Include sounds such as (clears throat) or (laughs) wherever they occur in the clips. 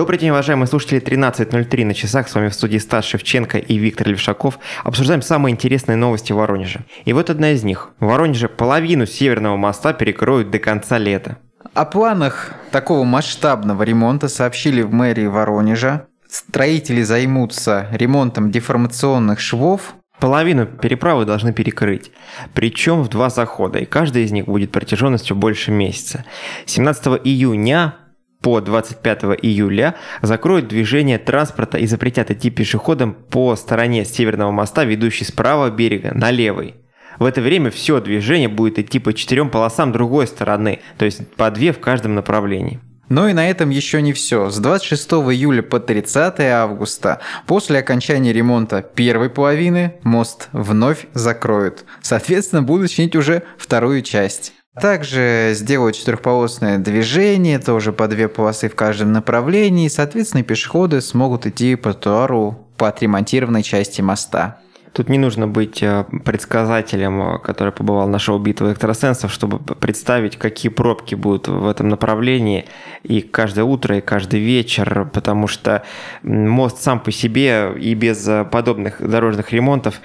Добрый день, уважаемые слушатели. 13.03 на часах. С вами в студии Стас Шевченко и Виктор Левшаков. Обсуждаем самые интересные новости Воронежа. И вот одна из них. В Воронеже половину Северного моста перекроют до конца лета. О планах такого масштабного ремонта сообщили в мэрии Воронежа. Строители займутся ремонтом деформационных швов, Половину переправы должны перекрыть, причем в два захода, и каждый из них будет протяженностью больше месяца. 17 июня по 25 июля закроют движение транспорта и запретят идти пешеходам по стороне Северного моста, ведущей с правого берега на левый. В это время все движение будет идти по четырем полосам другой стороны, то есть по две в каждом направлении. Но и на этом еще не все. С 26 июля по 30 августа после окончания ремонта первой половины мост вновь закроют. Соответственно, будут чинить уже вторую часть. Также сделают четырехполосное движение, тоже по две полосы в каждом направлении. Соответственно, пешеходы смогут идти по тротуару по отремонтированной части моста. Тут не нужно быть э, предсказателем, э, который побывал на шоу «Битва экстрасенсов», чтобы представить, какие пробки будут в этом направлении и каждое утро, и каждый вечер, потому что мост сам по себе и без э, подобных дорожных ремонтов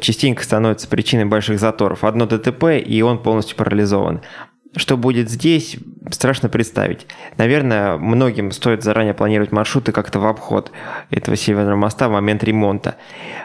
частенько становится причиной больших заторов. Одно ДТП, и он полностью парализован. Что будет здесь, страшно представить. Наверное, многим стоит заранее планировать маршруты как-то в обход этого Северного моста в момент ремонта.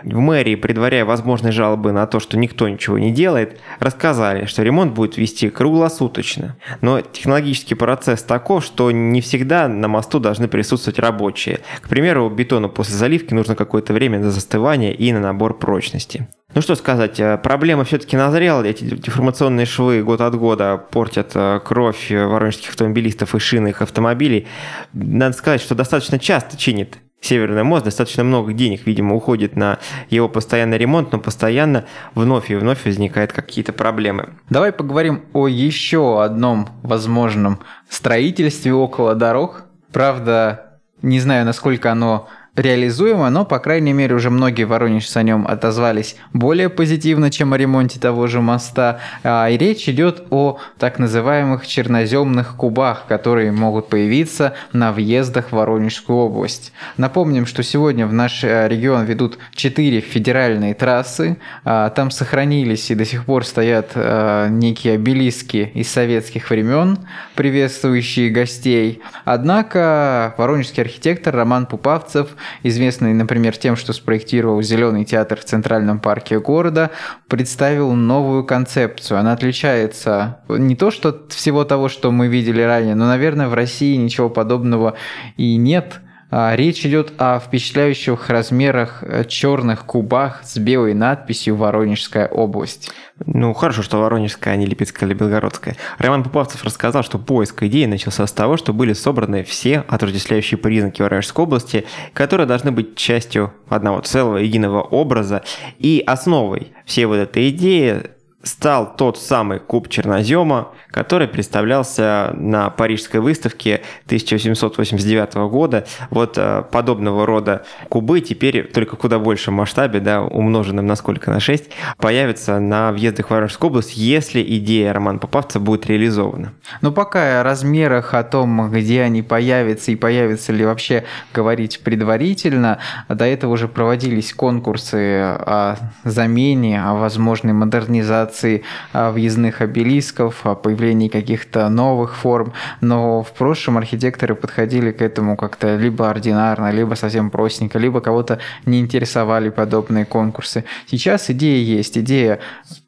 В мэрии, предваряя возможные жалобы на то, что никто ничего не делает, рассказали, что ремонт будет вести круглосуточно. Но технологический процесс таков, что не всегда на мосту должны присутствовать рабочие. К примеру, бетону после заливки нужно какое-то время на застывание и на набор прочности. Ну что сказать, э, проблема все-таки назрела. Эти деформационные швы год от года портят э, кровь воронежских автомобилистов и шины их автомобилей. Надо сказать, что достаточно часто чинит Северный мост, достаточно много денег, видимо, уходит на его постоянный ремонт, но постоянно вновь и вновь возникают какие-то проблемы. Давай поговорим о еще одном возможном строительстве около дорог. Правда, не знаю, насколько оно реализуемо, но, по крайней мере, уже многие воронежцы о нем отозвались более позитивно, чем о ремонте того же моста. А, и речь идет о так называемых черноземных кубах, которые могут появиться на въездах в Воронежскую область. Напомним, что сегодня в наш э, регион ведут четыре федеральные трассы. А, там сохранились и до сих пор стоят э, некие обелиски из советских времен, приветствующие гостей. Однако воронежский архитектор Роман Пупавцев известный, например, тем, что спроектировал Зеленый театр в Центральном парке города, представил новую концепцию. Она отличается не то, что всего того, что мы видели ранее, но, наверное, в России ничего подобного и нет – речь идет о впечатляющих размерах э, черных кубах с белой надписью «Воронежская область». Ну, хорошо, что Воронежская, а не Липецкая или Белгородская. Роман Пуповцев рассказал, что поиск идеи начался с того, что были собраны все отождествляющие признаки Воронежской области, которые должны быть частью одного целого, единого образа. И основой всей вот этой идеи стал тот самый куб чернозема, который представлялся на Парижской выставке 1889 года. Вот э, подобного рода кубы теперь только куда большем масштабе, да, умноженным на сколько? На 6, появятся на въездах в Воронежскую область, если идея Романа Попавца будет реализована. Но пока о размерах, о том, где они появятся и появятся ли вообще говорить предварительно, до этого уже проводились конкурсы о замене, о возможной модернизации реализации а, въездных обелисков, о появлении каких-то новых форм, но в прошлом архитекторы подходили к этому как-то либо ординарно, либо совсем простенько, либо кого-то не интересовали подобные конкурсы. Сейчас идея есть, идея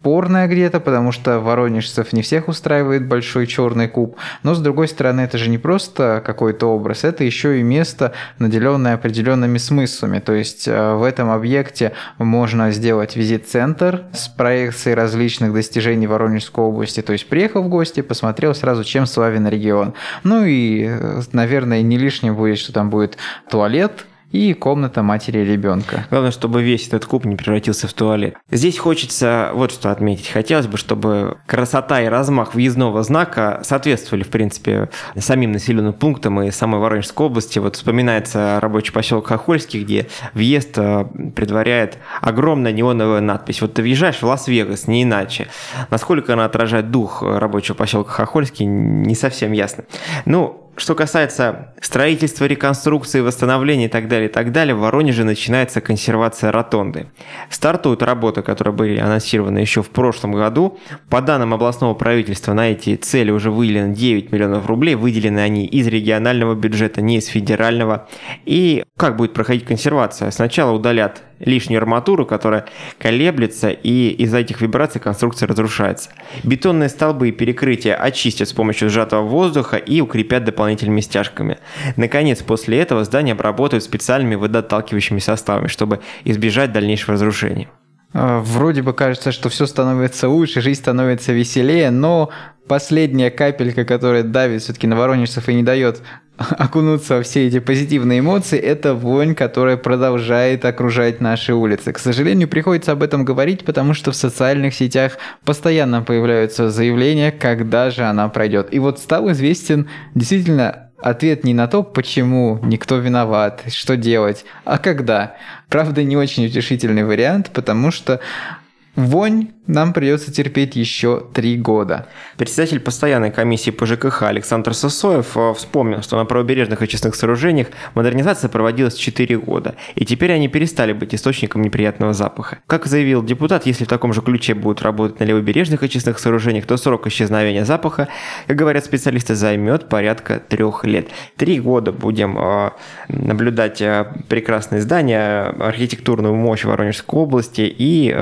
спорная где-то, потому что воронежцев не всех устраивает большой черный куб, но с другой стороны это же не просто какой-то образ, это еще и место, наделенное определенными смыслами, то есть а, в этом объекте можно сделать визит-центр с проекцией различных различных достижений Воронежской области. То есть приехал в гости, посмотрел сразу, чем славен регион. Ну и, э, наверное, не лишним будет, что там будет туалет, и комната матери ребенка. Главное, чтобы весь этот куб не превратился в туалет. Здесь хочется вот что отметить. Хотелось бы, чтобы красота и размах въездного знака соответствовали, в принципе, самим населенным пунктам и самой Воронежской области. Вот вспоминается рабочий поселок Хохольский, где въезд э, предваряет огромная неоновая надпись. Вот ты въезжаешь в Лас-Вегас, не иначе. Насколько она отражает дух рабочего поселка Хохольский, не совсем ясно. Ну, Что касается строительства, реконструкции, восстановления и так далее, и так далее, в Воронеже начинается консервация ротонды. Стартуют работы, которые были анонсированы еще в прошлом году. По данным областного правительства, на эти цели уже выделено 9 миллионов рублей. Выделены они из регионального бюджета, не из федерального. И как будет проходить консервация? Сначала удалят лишнюю арматуру, которая колеблется, и из-за этих вибраций конструкция разрушается. Бетонные столбы и перекрытия очистят с помощью сжатого воздуха и укрепят дополнительными стяжками. Наконец, после этого здание обработают специальными водоотталкивающими составами, чтобы избежать дальнейшего разрушения. А, вроде бы кажется, что все становится лучше, жизнь становится веселее, но последняя капелька, которая давит все-таки на воронежцев и не дает (laughs) окунуться во все эти позитивные эмоции, это вонь, которая продолжает окружать наши улицы. К сожалению, приходится об этом говорить, потому что в социальных сетях постоянно появляются заявления, когда же она пройдет. И вот стал известен действительно ответ не на то, почему никто виноват, что делать, а когда. Правда, не очень утешительный вариант, потому что вонь нам придется терпеть еще три года. Председатель постоянной комиссии по ЖКХ Александр Сосоев э, вспомнил, что на правобережных очистных сооружениях модернизация проводилась 4 года, и теперь они перестали быть источником неприятного запаха. Как заявил депутат, если в таком же ключе будут работать на левобережных очистных сооружениях, то срок исчезновения запаха, как говорят специалисты, займет порядка трех лет. Три года будем э, наблюдать э, прекрасные здания, архитектурную мощь Воронежской области и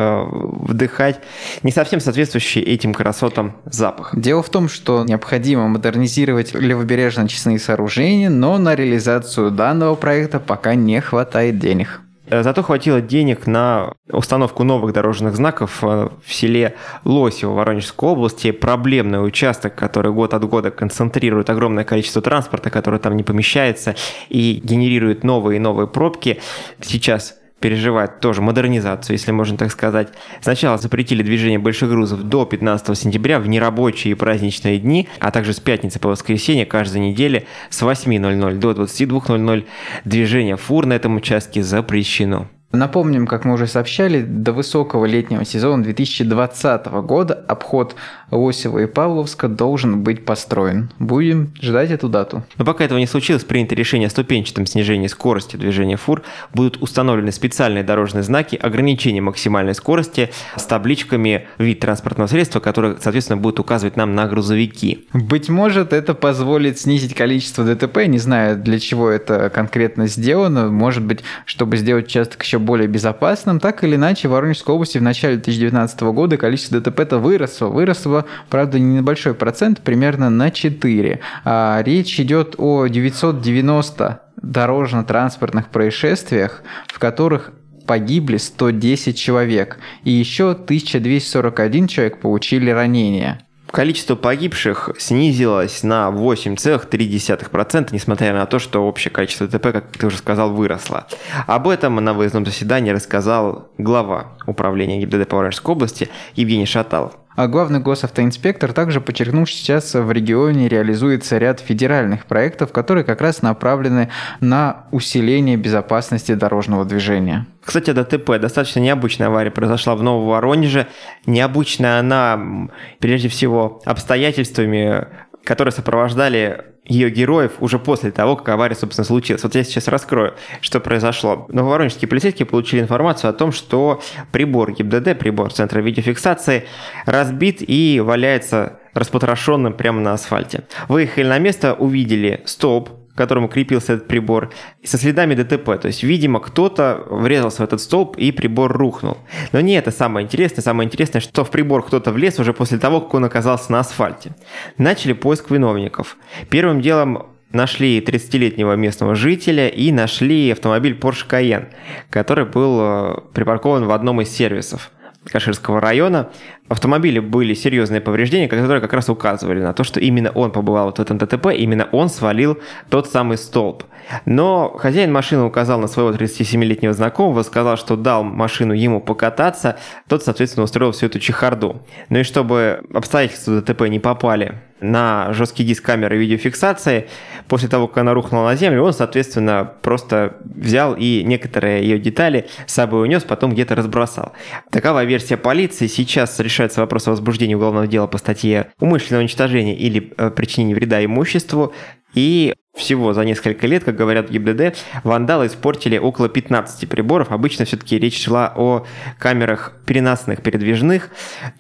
вдыхать не совсем соответствующий этим красотам запах. Дело в том, что необходимо модернизировать левобережные очистные сооружения, но на реализацию данного проекта пока не хватает денег. Э, зато хватило денег на установку новых дорожных знаков э, в селе Лосево Воронежской области. Проблемный участок, который год от года концентрирует огромное количество транспорта, который там не помещается и генерирует новые и новые пробки. Сейчас переживает тоже модернизацию, если можно так сказать. Сначала запретили движение больших грузов до 15 сентября в нерабочие и праздничные дни, а также с пятницы по воскресенье каждой недели с 8.00 до 22.00 движение фур на этом участке запрещено. Напомним, как мы уже сообщали, до высокого летнего сезона 2020 года обход Лосева и Павловска должен быть построен. Будем ждать эту дату. Но пока этого не случилось, принято решение о ступенчатом снижении скорости движения фур. Будут установлены специальные дорожные знаки ограничения максимальной скорости с табличками вид транспортного средства, которые, соответственно, будут указывать нам на грузовики. Быть может, это позволит снизить количество ДТП. Не знаю, для чего это конкретно сделано. Может быть, чтобы сделать участок еще более безопасным. Так или иначе, в Воронежской области в начале 2019 года количество ДТП-то выросло. Выросло, правда, не на большой процент, примерно на 4. А речь идет о 990 дорожно-транспортных происшествиях, в которых погибли 110 человек, и еще 1241 человек получили ранения. Количество погибших снизилось на 8,3%, несмотря на то, что общее количество ДТП, как ты уже сказал, выросло. Об этом на выездном заседании рассказал глава управления ГИБДД по Воронежской области Евгений Шаталов. А главный госавтоинспектор также подчеркнул, что сейчас в регионе реализуется ряд федеральных проектов, которые как раз направлены на усиление безопасности дорожного движения. Кстати, ДТП. Достаточно необычная авария произошла в Новом Воронеже. Необычная она, прежде всего, обстоятельствами, которые сопровождали ее героев уже после того, как авария, собственно, случилась. Вот я сейчас раскрою, что произошло. Нововоронежские полицейские получили информацию о том, что прибор ГИБДД, прибор Центра видеофиксации, разбит и валяется распотрошенным прямо на асфальте. Выехали на место, увидели столб, к которому крепился этот прибор, со следами ДТП. То есть, видимо, кто-то врезался в этот столб и прибор рухнул. Но не это самое интересное. Самое интересное, что в прибор кто-то влез уже после того, как он оказался на асфальте. Начали поиск виновников. Первым делом нашли 30-летнего местного жителя и нашли автомобиль Porsche Cayenne, который был э, припаркован в одном из сервисов. Каширского района. В автомобиле были серьезные повреждения, которые как раз указывали на то, что именно он побывал вот в этом ДТП, именно он свалил тот самый столб. Но хозяин машины указал на своего 37-летнего знакомого, сказал, что дал машину ему покататься, тот, соответственно, устроил всю эту чехарду. Ну и чтобы обстоятельства ДТП не попали на жесткий диск камеры видеофиксации, после того, как она рухнула на землю, он, соответственно, просто взял и некоторые ее детали с собой унес, потом где-то разбросал. Такова версия полиции. Сейчас решают решается вопрос о возбуждении уголовного дела по статье умышленного уничтожения или э, причинения вреда имуществу. И всего за несколько лет, как говорят ГИБДД, вандалы испортили около 15 приборов. Обычно все-таки речь шла о камерах переносных, передвижных,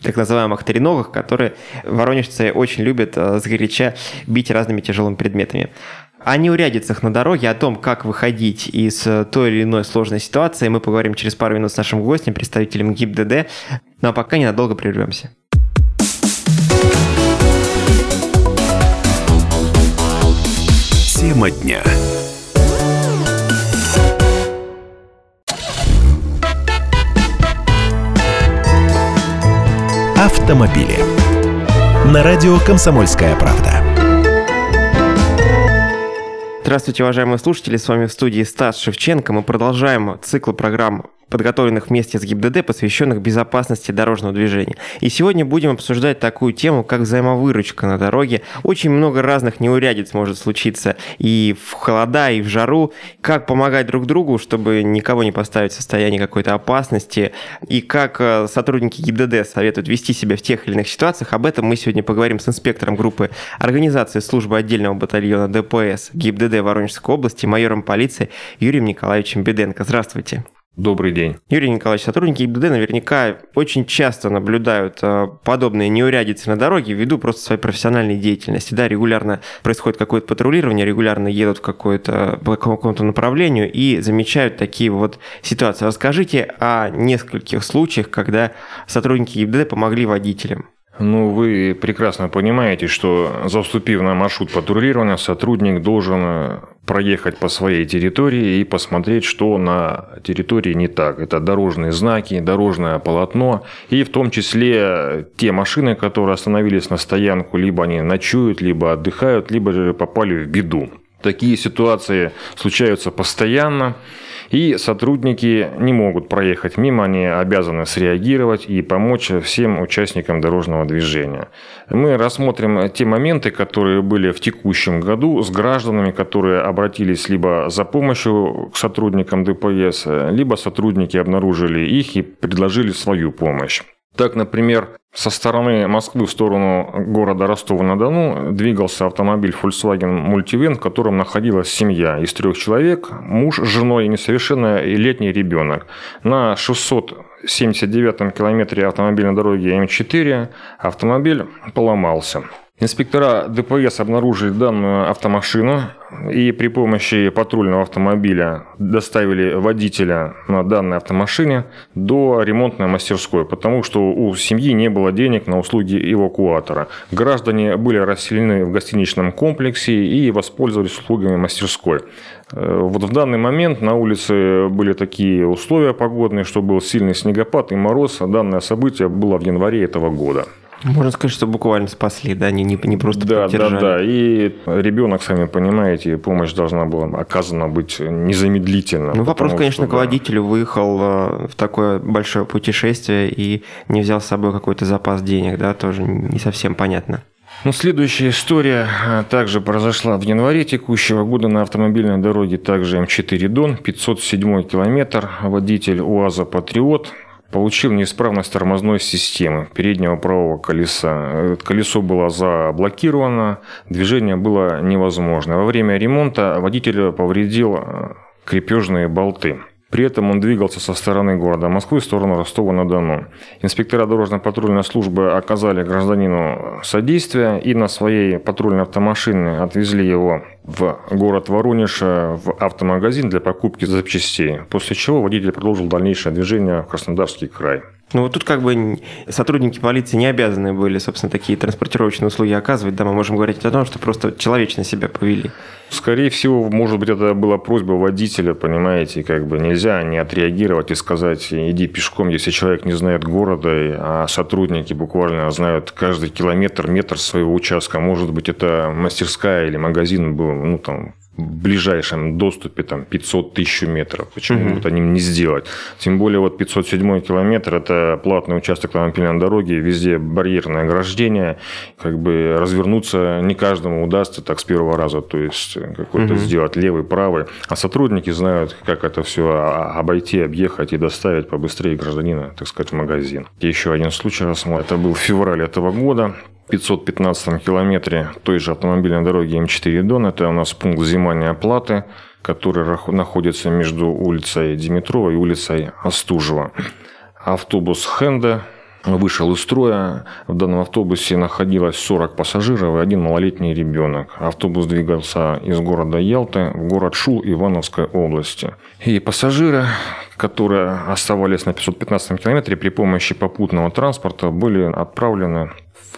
так называемых треногах, которые воронежцы очень любят э, сгоряча бить разными тяжелыми предметами. О неурядицах на дороге, о том, как выходить из э, той или иной сложной ситуации, мы поговорим через пару минут с нашим гостем, представителем ГИБДД. Ну а пока ненадолго прервемся. Тема дня. Автомобили. На радио «Комсомольская правда». Здравствуйте, уважаемые слушатели, с вами в студии Стас Шевченко. Мы продолжаем цикл программ подготовленных вместе с ГИБДД, посвященных безопасности дорожного движения. И сегодня будем обсуждать такую тему, как взаимовыручка на дороге. Очень много разных неурядиц может случиться и в холода, и в жару. Как помогать друг другу, чтобы никого не поставить в состояние какой-то опасности, и как э, сотрудники ГИБДД советуют вести себя в тех или иных ситуациях. Об этом мы сегодня поговорим с инспектором группы организации службы отдельного батальона ДПС ГИБДД Воронежской области, майором полиции Юрием Николаевичем Беденко. Здравствуйте. Добрый день. Юрий Николаевич, сотрудники ИБД наверняка очень часто наблюдают э, подобные неурядицы на дороге ввиду просто своей профессиональной деятельности. Да, регулярно происходит какое-то патрулирование, регулярно едут в какое-то, по какому-то направлению и замечают такие вот ситуации. Расскажите о нескольких случаях, когда сотрудники ИБД помогли водителям. Ну, вы прекрасно понимаете, что заступив на маршрут патрулирования, сотрудник должен проехать по своей территории и посмотреть, что на территории не так. Это дорожные знаки, дорожное полотно и в том числе те машины, которые остановились на стоянку, либо они ночуют, либо отдыхают, либо же попали в беду. Такие ситуации случаются постоянно. И сотрудники не могут проехать мимо, они обязаны среагировать и помочь всем участникам дорожного движения. Мы рассмотрим те моменты, которые были в текущем году с гражданами, которые обратились либо за помощью к сотрудникам ДПС, либо сотрудники обнаружили их и предложили свою помощь. Так, например, со стороны Москвы в сторону города Ростова-на-Дону двигался автомобиль Volkswagen Multivan, в котором находилась семья из трех человек, муж с женой и несовершеннолетний ребенок. На 679-м километре автомобильной дороги М4 автомобиль поломался. Инспектора ДПС обнаружили данную автомашину и при помощи патрульного автомобиля доставили водителя на данной автомашине до ремонтной мастерской, потому что у семьи не было денег на услуги эвакуатора. Граждане были расселены в гостиничном комплексе и воспользовались услугами мастерской. Э, вот в данный момент на улице были такие условия погодные, что был сильный снегопад и мороз. Данное событие было в январе этого года. Можно сказать, что буквально спасли, да, не, не, не просто Да, поддержали. да, да. И ребенок, сами понимаете, помощь должна была оказана быть незамедлительно. Ну, вопрос, конечно, что, к водителю выехал э, в такое большое путешествие и не взял с собой какой-то запас денег, да, тоже не совсем понятно. Ну, следующая история э, также произошла в январе текущего года на автомобильной дороге, также М4 Дон, 507 километр, водитель УАЗа «Патриот», получил неисправность тормозной системы переднего правого колеса. Колесо было заблокировано, движение было невозможно. Во время ремонта водитель повредил э, крепежные болты. При этом он двигался со стороны города Москвы в сторону Ростова-на-Дону. Инспектора дорожно-патрульной службы оказали гражданину содействие и на своей патрульной автомашине отвезли его в город Воронеж в автомагазин для покупки запчастей, после чего водитель продолжил дальнейшее движение в Краснодарский край. Ну вот тут как бы сотрудники полиции не обязаны были, собственно, такие транспортировочные услуги оказывать. Да, мы можем говорить о том, что просто человечно себя повели. Скорее всего, может быть, это была просьба водителя, понимаете, как бы нельзя не отреагировать и сказать, иди пешком, если человек не знает города, а сотрудники буквально знают каждый километр, метр своего участка. Может быть, это мастерская или магазин был, ну, там, ближайшем доступе там 500 тысяч метров. Почему mm-hmm. вот они не сделать? Тем более вот 507 километр – это платный участок автомобильной дороги, везде барьерное ограждение. Как бы развернуться не каждому удастся так с первого раза, то есть какой-то mm-hmm. сделать левый, правый. А сотрудники знают, как это все обойти, объехать и доставить побыстрее гражданина, так сказать, в магазин. Еще один случай рассмотрим. Это был февраль этого года. 515 километре той же автомобильной дороги М4 Дон. Это у нас пункт взимания оплаты, который находится между улицей Димитрова и улицей Остужева. Автобус Хенда вышел из строя. В данном автобусе находилось 40 пассажиров и один малолетний ребенок. Автобус двигался из города Ялты в город Шул Ивановской области. И пассажиры, которые оставались на 515 километре при помощи попутного транспорта, были отправлены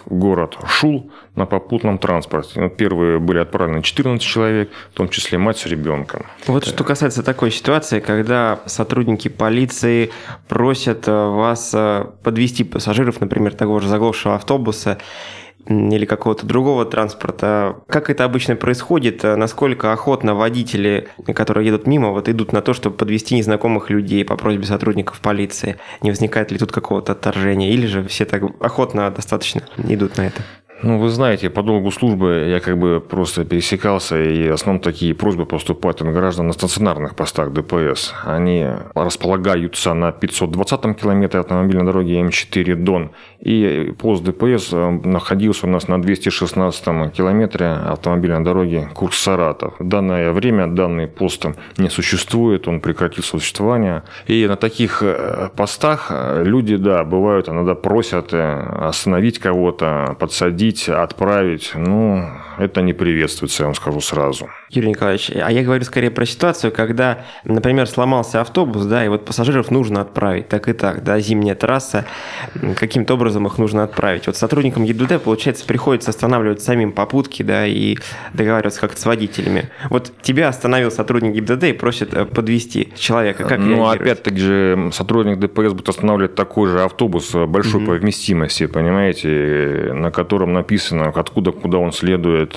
город Шул на попутном транспорте. Ну, первые были отправлены 14 человек, в том числе мать с ребенком. Вот что касается такой ситуации, когда сотрудники полиции просят э, вас э, подвести пассажиров, например, того же заглохшего автобуса, или какого-то другого транспорта. Как это обычно происходит? Насколько охотно водители, которые едут мимо, вот идут на то, чтобы подвести незнакомых людей по просьбе сотрудников полиции? Не возникает ли тут какого-то отторжения? Или же все так охотно достаточно идут на это? Ну, вы знаете, по долгу службы я как бы просто пересекался, и в основном такие просьбы поступают от граждан на стационарных постах ДПС. Они располагаются на 520-м километре автомобильной дороги М4 Дон, и пост ДПС э, находился у нас на 216-м километре автомобильной дороги Курс-Саратов. В данное время данный пост не существует, он прекратил существование. И на таких э, постах э, люди, да, бывают, иногда просят остановить кого-то, подсадить, посадить, отправить, ну, это не приветствуется, я вам скажу сразу. Юрий Николаевич, а я говорю скорее про ситуацию, когда, например, сломался автобус, да, и вот пассажиров нужно отправить, так и так, да, зимняя трасса, каким-то образом их нужно отправить. Вот сотрудникам ЕДД, получается, приходится останавливать самим попутки, да, и договариваться как-то с водителями. Вот тебя остановил сотрудник ГИБДД и просит э, подвести человека. Как ну, опять-таки же, сотрудник ДПС будет останавливать такой же автобус большой mm-hmm. по вместимости, понимаете, на котором написано, откуда, куда он следует.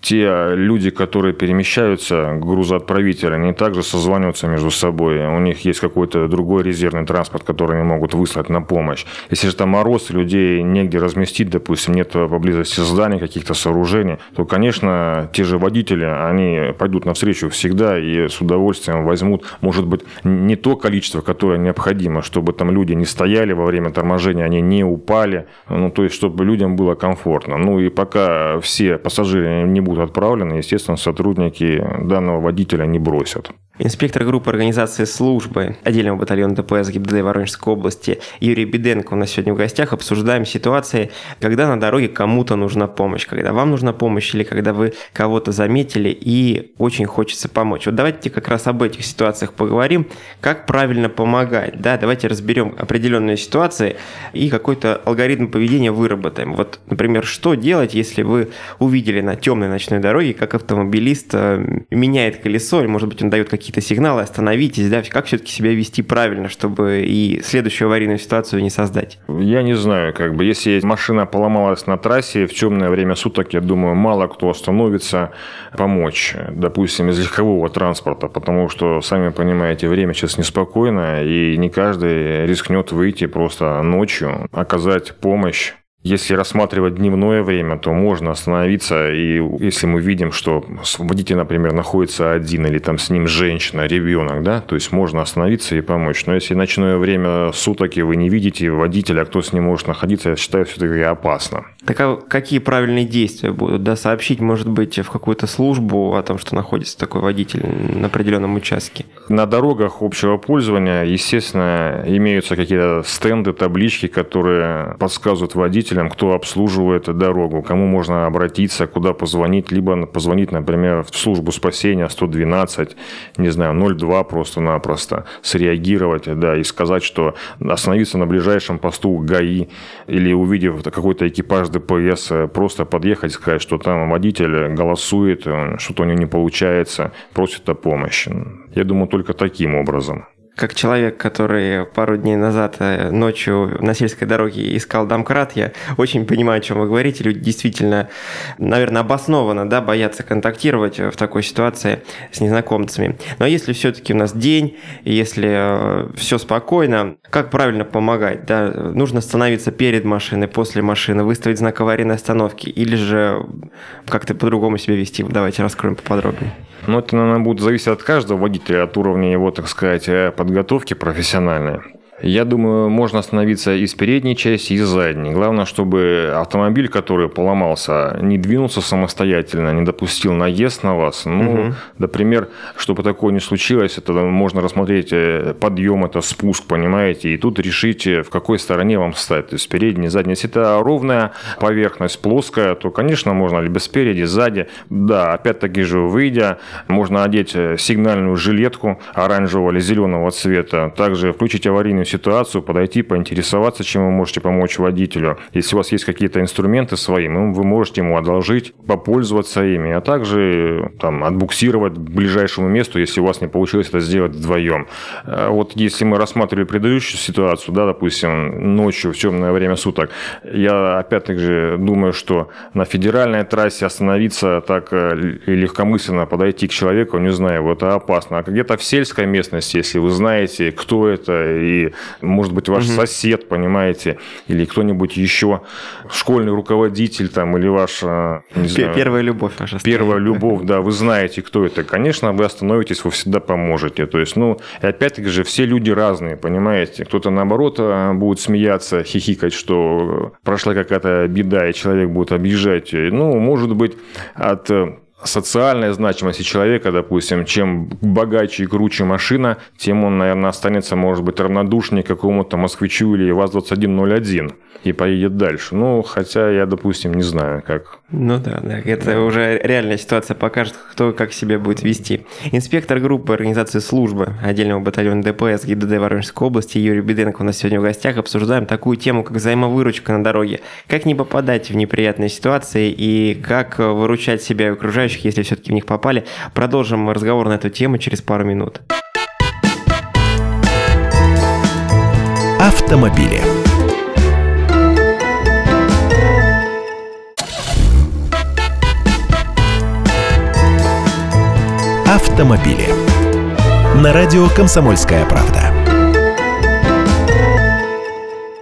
Те люди, которые перемещаются, грузоотправители, они также созваниваются между собой. У них есть какой-то другой резервный транспорт, который они могут выслать на помощь. Если же там мороз, людей негде разместить, допустим, нет поблизости зданий, каких-то сооружений, то, конечно, те же водители, они пойдут навстречу всегда и с удовольствием возьмут, может быть, не то количество, которое необходимо, чтобы там люди не стояли во время торможения, они не упали, ну, то есть, чтобы людям было комфортно. Ну и пока все пассажиры не будут отправлены, естественно, сотрудники данного водителя не бросят. Инспектор группы организации службы отдельного батальона ДПС ГИБДД Воронежской области Юрий Беденко у нас сегодня в гостях. Обсуждаем ситуации, когда на дороге кому-то нужна помощь, когда вам нужна помощь или когда вы кого-то заметили и очень хочется помочь. Вот давайте как раз об этих ситуациях поговорим, как правильно помогать. Да, давайте разберем определенные ситуации и какой-то алгоритм поведения выработаем. Вот, например, что делать, если вы увидели на темной ночной дороге, как автомобилист э, меняет колесо, или, может быть, он дает какие-то какие-то сигналы, остановитесь, да, как все-таки себя вести правильно, чтобы и следующую аварийную ситуацию не создать? Я не знаю, как бы, если машина поломалась на трассе в темное время суток, я думаю, мало кто остановится помочь, допустим, из легкового транспорта, потому что, сами понимаете, время сейчас неспокойно, и не каждый рискнет выйти просто ночью, оказать помощь если рассматривать дневное время, то можно остановиться, и если мы видим, что водитель, например, находится один, или там с ним женщина, ребенок, да, то есть можно остановиться и помочь. Но если ночное время суток, и вы не видите водителя, кто с ним может находиться, я считаю, все-таки опасно. Так а какие правильные действия будут? Да, сообщить, может быть, в какую-то службу о том, что находится такой водитель на определенном участке? На дорогах общего пользования, естественно, имеются какие-то стенды, таблички, которые подсказывают водителям, кто обслуживает дорогу, кому можно обратиться, куда позвонить, либо позвонить, например, в службу спасения 112, не знаю, 02 просто-напросто, среагировать, да, и сказать, что остановиться на ближайшем посту ГАИ или увидев какой-то экипаж ДПС, просто подъехать и сказать, что там водитель голосует, что-то у него не получается, просит о помощи. Я думаю, только таким образом. Как человек, который пару дней назад э, ночью на сельской дороге искал домкрат, я очень понимаю, о чем вы говорите. Люди действительно, наверное, обоснованно да, боятся контактировать в такой ситуации с незнакомцами. Но если все-таки у нас день, если э, все спокойно, как правильно помогать? Да? Нужно становиться перед машиной, после машины, выставить знак аварийной остановки или же как-то по-другому себя вести? Давайте раскроем поподробнее. Ну, это, наверное, будет зависеть от каждого водителя, от уровня его, так сказать, э, подготовки профессиональной. Я думаю, можно остановиться и с передней части, и с задней. Главное, чтобы автомобиль, который поломался, не двинулся самостоятельно, не допустил наезд на вас. Ну, угу. например, чтобы такое не случилось, это можно рассмотреть э, подъем, это спуск, понимаете, и тут решить, э, в какой стороне вам встать. То есть передняя, задняя. Если это ровная поверхность, плоская, то, конечно, можно либо спереди, сзади. Да, опять-таки же, выйдя, можно одеть э, сигнальную жилетку оранжевого или зеленого цвета. Также включить аварийную ситуацию, подойти, поинтересоваться, чем вы можете помочь водителю. Если у вас есть какие-то инструменты свои, ну, вы можете ему одолжить, попользоваться ими, а также там, отбуксировать к ближайшему месту, если у вас не получилось это сделать вдвоем. А вот если мы рассматривали предыдущую ситуацию, да, допустим, ночью в темное время суток, я опять-таки же думаю, что на федеральной трассе остановиться так э, легкомысленно подойти к человеку, не знаю, это опасно. А где-то в сельской местности, если вы знаете, кто это и может быть, ваш угу. сосед, понимаете, или кто-нибудь еще, школьный руководитель там, или ваш, э, не знаю... Первая любовь ваша. Первая (laughs) любовь, да, вы знаете, кто это. Конечно, вы остановитесь, вы всегда поможете. То есть, ну, и опять-таки же, все люди разные, понимаете. Кто-то, наоборот, э, будет смеяться, хихикать, что прошла какая-то беда, и человек будет объезжать. Ну, может быть, от э, социальная значимость человека, допустим, чем богаче и круче машина, тем он, наверное, останется, может быть, равнодушнее какому-то москвичу или ВАЗ-2101 и поедет дальше. Ну, хотя я, допустим, не знаю, как. Ну да, да, это да. уже реальная ситуация покажет, кто как себя будет вести. Инспектор группы организации службы отдельного батальона ДПС ГИБДД Воронежской области Юрий Беденко у нас сегодня в гостях. Обсуждаем такую тему, как взаимовыручка на дороге. Как не попадать в неприятные ситуации и как выручать себя и окружающих, если все-таки в них попали. Продолжим разговор на эту тему через пару минут. Автомобили. автомобили. На радио «Комсомольская правда».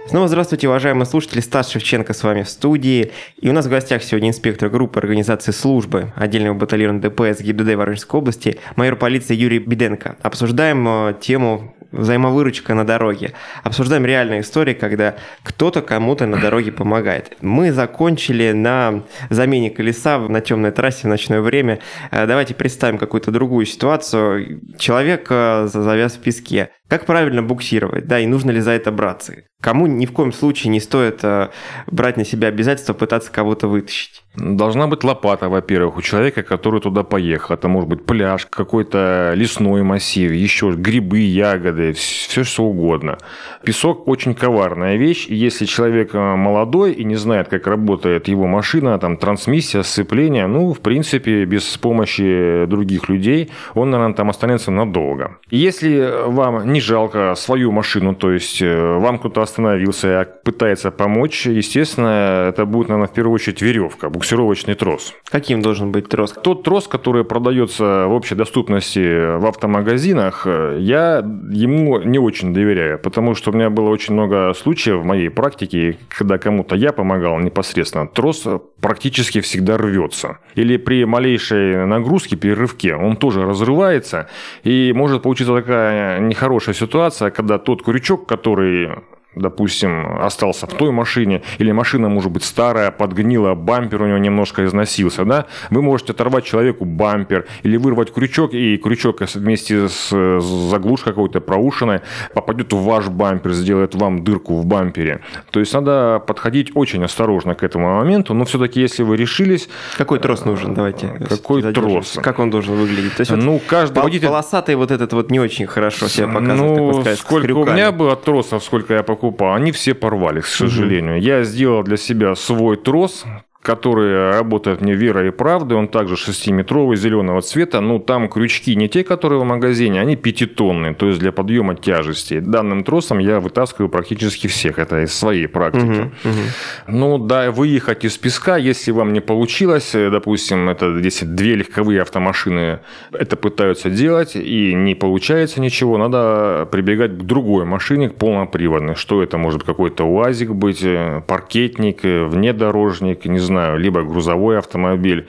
Снова здравствуйте, уважаемые слушатели. Стас Шевченко с вами в студии. И у нас в гостях сегодня инспектор группы организации службы отдельного батальона ДПС ГИБДД Воронежской области, майор полиции Юрий Беденко. Обсуждаем э, тему взаимовыручка на дороге. Обсуждаем реальные истории, когда кто-то кому-то на дороге помогает. Мы закончили на замене колеса на темной трассе в ночное время. Э, давайте представим какую-то другую ситуацию. Человек э, завяз в песке. Как правильно буксировать, да, и нужно ли за это браться? Кому ни в коем случае не стоит э, брать на себя обязательство пытаться кого-то вытащить? Должна быть лопата, во-первых, у человека, который туда поехал. Это может быть пляж, какой-то лесной массив, еще грибы, ягоды, все что угодно. Песок очень коварная вещь, и если человек э, молодой и не знает, как работает его машина, там трансмиссия, сцепление, ну, в принципе, без помощи других людей, он, наверное, там останется надолго. И если вам не жалко свою машину, то есть э, вам кто-то остановился, пытается помочь, естественно, это будет, наверное, в первую очередь веревка, буксировочный трос. Каким должен быть трос? Тот трос, который продается в общей доступности в автомагазинах, я ему не очень доверяю, потому что у меня было очень много случаев в моей практике, когда кому-то я помогал непосредственно, трос практически всегда рвется. Или при малейшей нагрузке, перерывке, он тоже разрывается, и может получиться такая нехорошая ситуация, когда тот крючок, который допустим, остался в той машине, или машина может быть старая, подгнила, бампер у него немножко износился, да, вы можете оторвать человеку бампер или вырвать крючок, и крючок вместе с заглушкой какой-то проушиной попадет в ваш бампер, сделает вам дырку в бампере. То есть надо подходить очень осторожно к этому моменту, но все-таки если вы решились... Какой трос нужен, давайте. Какой трос? Как он должен выглядеть? То есть ну, вот каждый водитель... Полосатый вот этот вот не очень хорошо себя показывает. Ну, сказать, сколько у меня было тросов, сколько я покупал они все порвались, к сожалению. Угу. Я сделал для себя свой трос, который работает мне верой и правдой, он также 6-метровый, зеленого цвета, но там крючки не те, которые в магазине, они пятитонные, то есть для подъема тяжести. Данным тросом я вытаскиваю практически всех, это из своей практики. Угу, угу. Ну да, выехать из песка, если вам не получилось, э, допустим, это если две легковые автомашины это пытаются делать и не получается ничего, надо прибегать к другой машине, к полноприводной. Что это может какой-то УАЗик быть, э, паркетник, э, внедорожник, не знаю, либо грузовой автомобиль.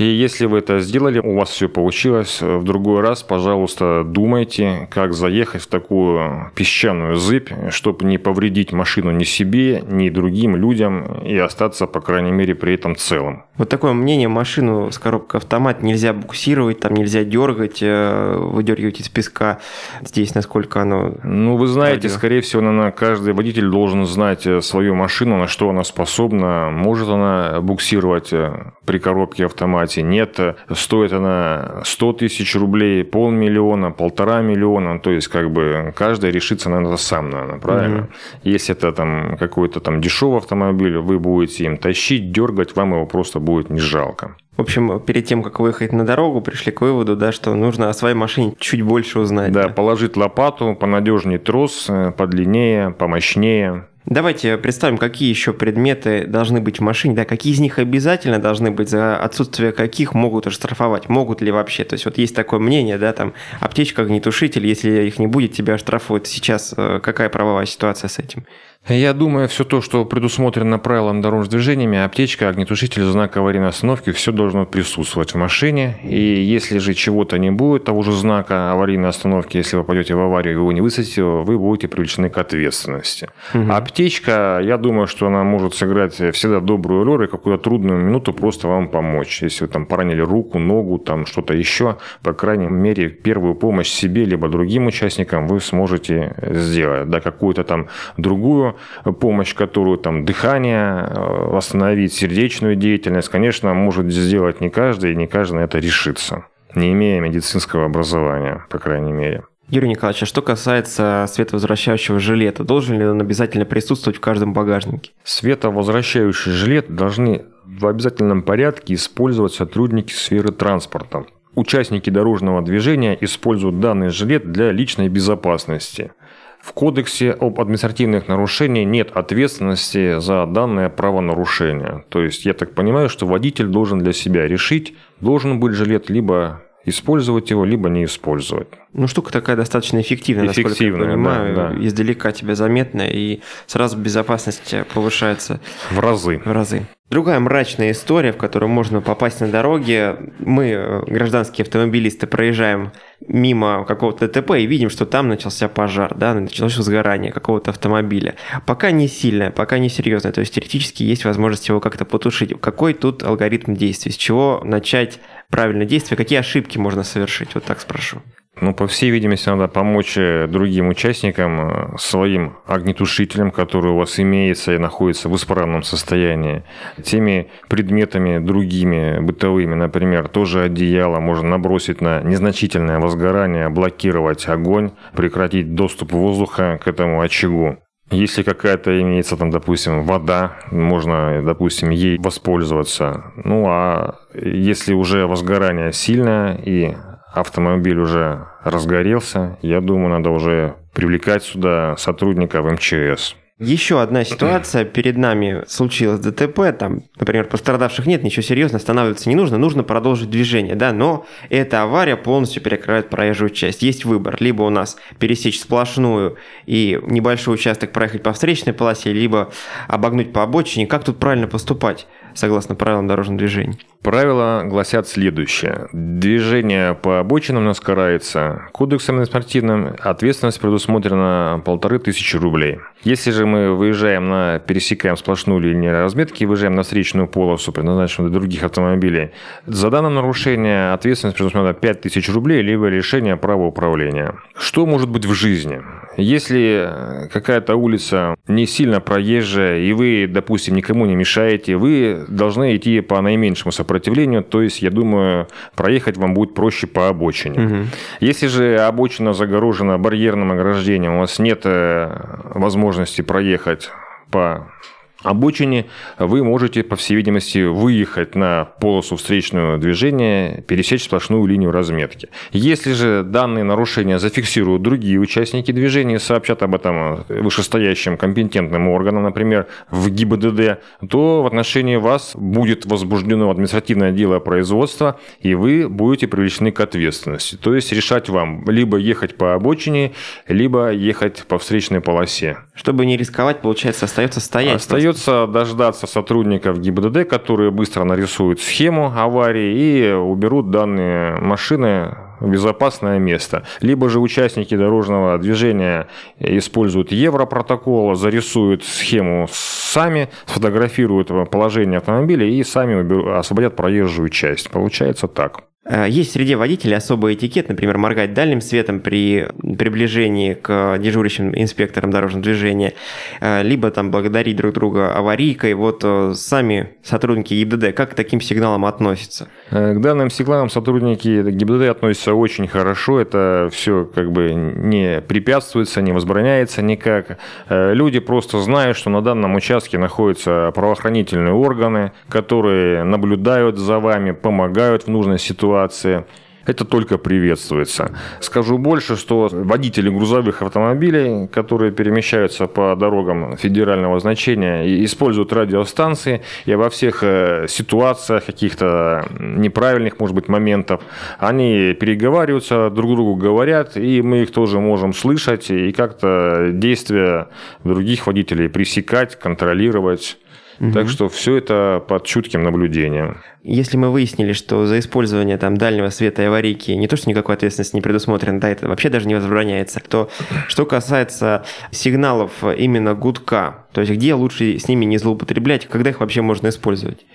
И если вы это сделали, у вас все получилось, в другой раз, пожалуйста, думайте, как заехать в такую песчаную зыбь, чтобы не повредить машину ни себе, ни другим людям и остаться, по крайней мере, при этом целым. Вот такое мнение, машину с коробкой автомат нельзя буксировать, там нельзя дергать, э, выдергивать из песка. Здесь насколько оно... Ну, вы знаете, радио. скорее всего, наверное, каждый водитель должен знать э, свою машину, на что она способна. Может она буксировать э, при коробке автомате, нет. Стоит она 100 тысяч рублей, полмиллиона, полтора миллиона. То есть, как бы, каждый решится на это сам, наверное, правильно? Угу. Если это там какой-то там дешевый автомобиль, вы будете им тащить, дергать, вам его просто будет не жалко. В общем, перед тем, как выехать на дорогу, пришли к выводу, да, что нужно о своей машине чуть больше узнать. Да, да. положить лопату, понадежнее трос, э, подлиннее, помощнее. Давайте представим, какие еще предметы должны быть в машине, да, какие из них обязательно должны быть, за отсутствие каких могут оштрафовать, могут ли вообще. То есть вот есть такое мнение, да, там аптечка, огнетушитель, если их не будет, тебя оштрафуют. Сейчас э, какая правовая ситуация с этим? Я думаю, все то, что предусмотрено правилом дорожных движениями, аптечка, огнетушитель, знак аварийной остановки, все должно присутствовать в машине. И если же чего-то не будет, того же знака аварийной остановки, если вы пойдете в аварию и его не высадите, вы будете привлечены к ответственности. Угу. Аптечка, я думаю, что она может сыграть всегда добрую роль и какую-то трудную минуту просто вам помочь. Если вы там поранили руку, ногу, там что-то еще, по крайней мере, первую помощь себе либо другим участникам вы сможете сделать. Да, какую-то там другую помощь, которую там дыхание, э, восстановить сердечную деятельность, конечно, может сделать не каждый, и не каждый на это решится, не имея медицинского образования, по крайней мере. Юрий Николаевич, а что касается световозвращающего жилета, должен ли он обязательно присутствовать в каждом багажнике? Световозвращающий жилет должны в обязательном порядке использовать сотрудники сферы транспорта. Участники дорожного движения используют данный жилет для личной безопасности. В Кодексе об административных нарушениях нет ответственности за данное правонарушение. То есть я так понимаю, что водитель должен для себя решить, должен быть жилет, либо использовать его, либо не использовать. Ну, штука такая достаточно эффективная, эффективная насколько я понимаю. Да, да. Издалека тебя заметно, и сразу безопасность повышается. В разы. В разы. Другая мрачная история, в которую можно попасть на дороге. Мы, э, гражданские автомобилисты, проезжаем мимо какого-то ДТП и видим, что там начался пожар, да, началось сгорание какого-то автомобиля. Пока не сильное, пока не серьезное, то есть теоретически есть возможность его как-то потушить. Какой тут алгоритм действий? С чего начать правильное действие? Какие ошибки можно совершить? Вот так спрошу. Ну, по всей видимости, надо помочь э, другим участникам, э, своим огнетушителям, которые у вас имеются и находятся в исправном состоянии. Теми предметами другими, бытовыми, например, тоже одеяло можно набросить на незначительное возгорание, блокировать огонь, прекратить доступ воздуха к этому очагу. Если какая-то имеется там, допустим, вода, можно, допустим, ей воспользоваться. Ну а если уже возгорание сильное и автомобиль уже разгорелся, я думаю, надо уже привлекать сюда сотрудников МЧС. Еще одна (clears throat) ситуация. Перед нами случилось ДТП, там, например, пострадавших нет, ничего серьезного, останавливаться не нужно, нужно продолжить движение, да, но эта авария полностью перекрывает проезжую часть. Есть выбор, либо у нас пересечь сплошную и небольшой участок проехать по встречной полосе, либо обогнуть по обочине. Как тут правильно поступать? Согласно правилам дорожного движения? Правила гласят следующее. Движение по обочинам у нас карается кодексом спортивным, ответственность предусмотрена полторы тысячи рублей. Если же мы выезжаем на, пересекаем сплошную линию разметки, выезжаем на встречную полосу, предназначенную для других автомобилей, за данное нарушение ответственность предусмотрена 5 тысяч рублей, либо лишение права управления. Что может быть в жизни? Если какая-то улица не сильно проезжая, и вы, допустим, никому не мешаете, вы должны идти по наименьшему сопротивлению, то есть, я думаю, проехать вам будет проще по обочине. Угу. Если же обочина загорожена барьерным ограждением, у вас нет э, возможности проехать по обочине, вы можете, по всей видимости, выехать на полосу встречного движения, пересечь сплошную линию разметки. Если же данные нарушения зафиксируют другие участники движения и сообщат об этом вышестоящим компетентным органам, например, в ГИБДД, то в отношении вас будет возбуждено административное дело производства, и вы будете привлечены к ответственности. То есть решать вам либо ехать по обочине, либо ехать по встречной полосе. Чтобы не рисковать, получается, остается стоять. Остается дождаться сотрудников ГИБДД, которые быстро нарисуют схему аварии и уберут данные машины в безопасное место. Либо же участники дорожного движения используют Европротокол, зарисуют схему сами, сфотографируют положение автомобиля и сами освободят проезжую часть. Получается так. Э, есть среди водителей особый этикет, например, моргать дальним светом при приближении к дежурящим инспекторам дорожного движения, э, либо там благодарить друг друга аварийкой. Вот э, сами сотрудники ГИБДД как к таким сигналам относятся? К данным сигналам сотрудники ГИБДД относятся очень хорошо. Это все как бы не препятствуется, не возбраняется никак. Люди просто знают, что на данном участке находятся правоохранительные органы, которые наблюдают за вами, помогают в нужной ситуации ситуации. Это только приветствуется. Скажу больше, что водители грузовых автомобилей, которые перемещаются по дорогам федерального значения, используют радиостанции, и во всех э, ситуациях каких-то неправильных, может быть, моментов, они переговариваются, друг другу говорят, и мы их тоже можем слышать, и как-то действия других водителей пресекать, контролировать. Угу. Так что все это под чутким наблюдением. Если мы выяснили, что за использование там дальнего света и аварийки не то, что никакой ответственности не предусмотрено, да, это вообще даже не возбраняется, то что касается сигналов именно гудка, то есть где лучше с ними не злоупотреблять, когда их вообще можно использовать?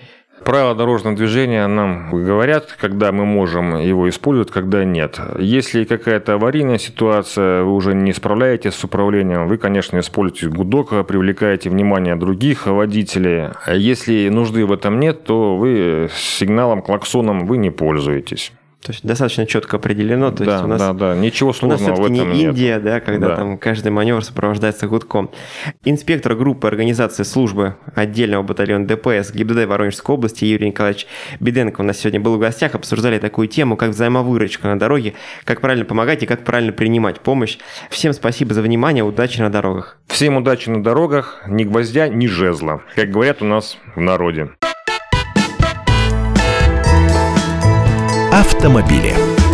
Правила дорожного движения нам говорят, когда мы можем его использовать, когда нет. Если какая-то аварийная ситуация, вы уже не справляетесь с управлением, вы, конечно, используете гудок, привлекаете внимание других водителей. А если нужды в этом нет, то вы сигналом, клаксоном вы не пользуетесь. То есть достаточно четко определено. То да, есть у нас, да, да, ничего сложного у нас в этом не нет. Индия, да, когда да. там каждый маневр сопровождается гудком. Инспектор группы организации службы отдельного батальона ДПС ГИБДД Воронежской области Юрий Николаевич Беденко у нас сегодня был в гостях. Обсуждали такую тему, как взаимовыручка на дороге, как правильно помогать и как правильно принимать помощь. Всем спасибо за внимание, удачи на дорогах. Всем удачи на дорогах, ни гвоздя, ни жезла, как говорят у нас в народе. Автомобили.